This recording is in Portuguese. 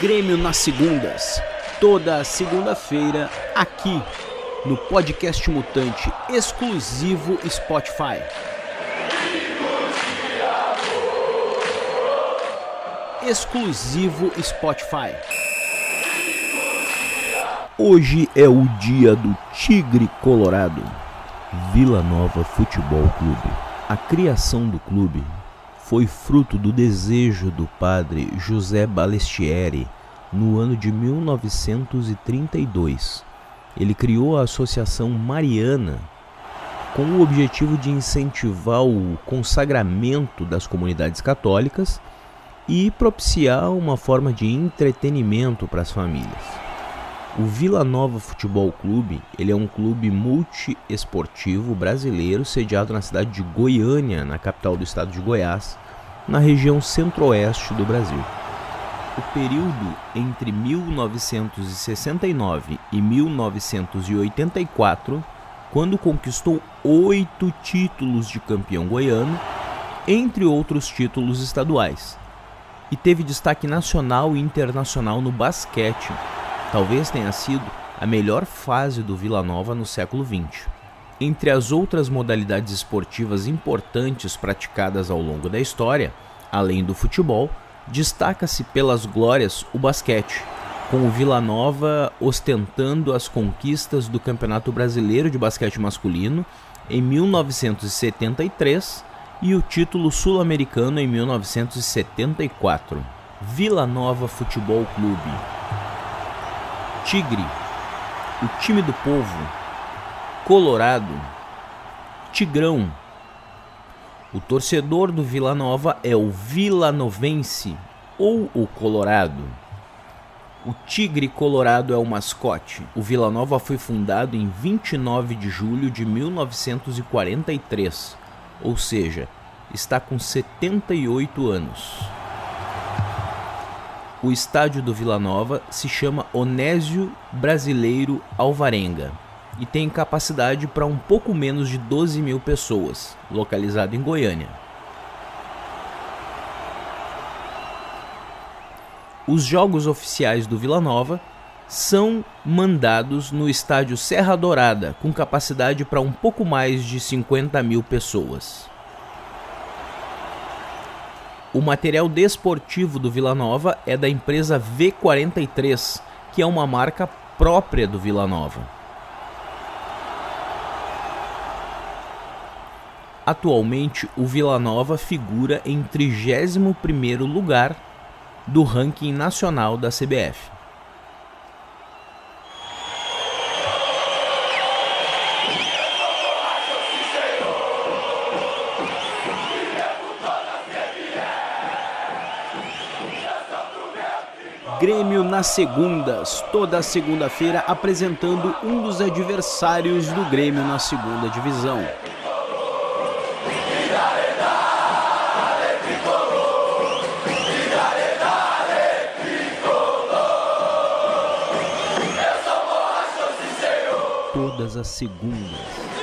Grêmio nas segundas. Toda segunda-feira aqui no podcast Mutante exclusivo Spotify. Exclusivo Spotify. Hoje é o dia do Tigre Colorado. Vila Nova Futebol Clube. A criação do clube foi fruto do desejo do padre José Balestieri no ano de 1932. Ele criou a Associação Mariana com o objetivo de incentivar o consagramento das comunidades católicas e propiciar uma forma de entretenimento para as famílias. O Vila Nova Futebol Clube, ele é um clube multiesportivo brasileiro sediado na cidade de Goiânia, na capital do estado de Goiás, na região centro-oeste do Brasil. O período entre 1969 e 1984, quando conquistou oito títulos de campeão goiano, entre outros títulos estaduais, e teve destaque nacional e internacional no basquete, talvez tenha sido a melhor fase do Vila Nova no século XX. Entre as outras modalidades esportivas importantes praticadas ao longo da história, além do futebol, destaca-se pelas glórias o basquete, com o Vila Nova ostentando as conquistas do Campeonato Brasileiro de Basquete Masculino em 1973 e o título sul-americano em 1974. Vila Nova Futebol Clube Tigre, o time do povo, Colorado, Tigrão. O torcedor do Vila Nova é o vilanovense ou o Colorado. O Tigre Colorado é o mascote. O Vila Nova foi fundado em 29 de julho de 1943, ou seja, está com 78 anos. O estádio do Vila Nova se chama Onésio Brasileiro Alvarenga e tem capacidade para um pouco menos de 12 mil pessoas, localizado em Goiânia. Os jogos oficiais do Vila Nova são mandados no estádio Serra Dourada, com capacidade para um pouco mais de 50 mil pessoas. O material desportivo do Vila Nova é da empresa V43, que é uma marca própria do Vila Nova. Atualmente, o Vila Nova figura em 31º lugar do ranking nacional da CBF. Grêmio nas segundas, toda segunda-feira apresentando um dos adversários do Grêmio na segunda divisão. Todas as segundas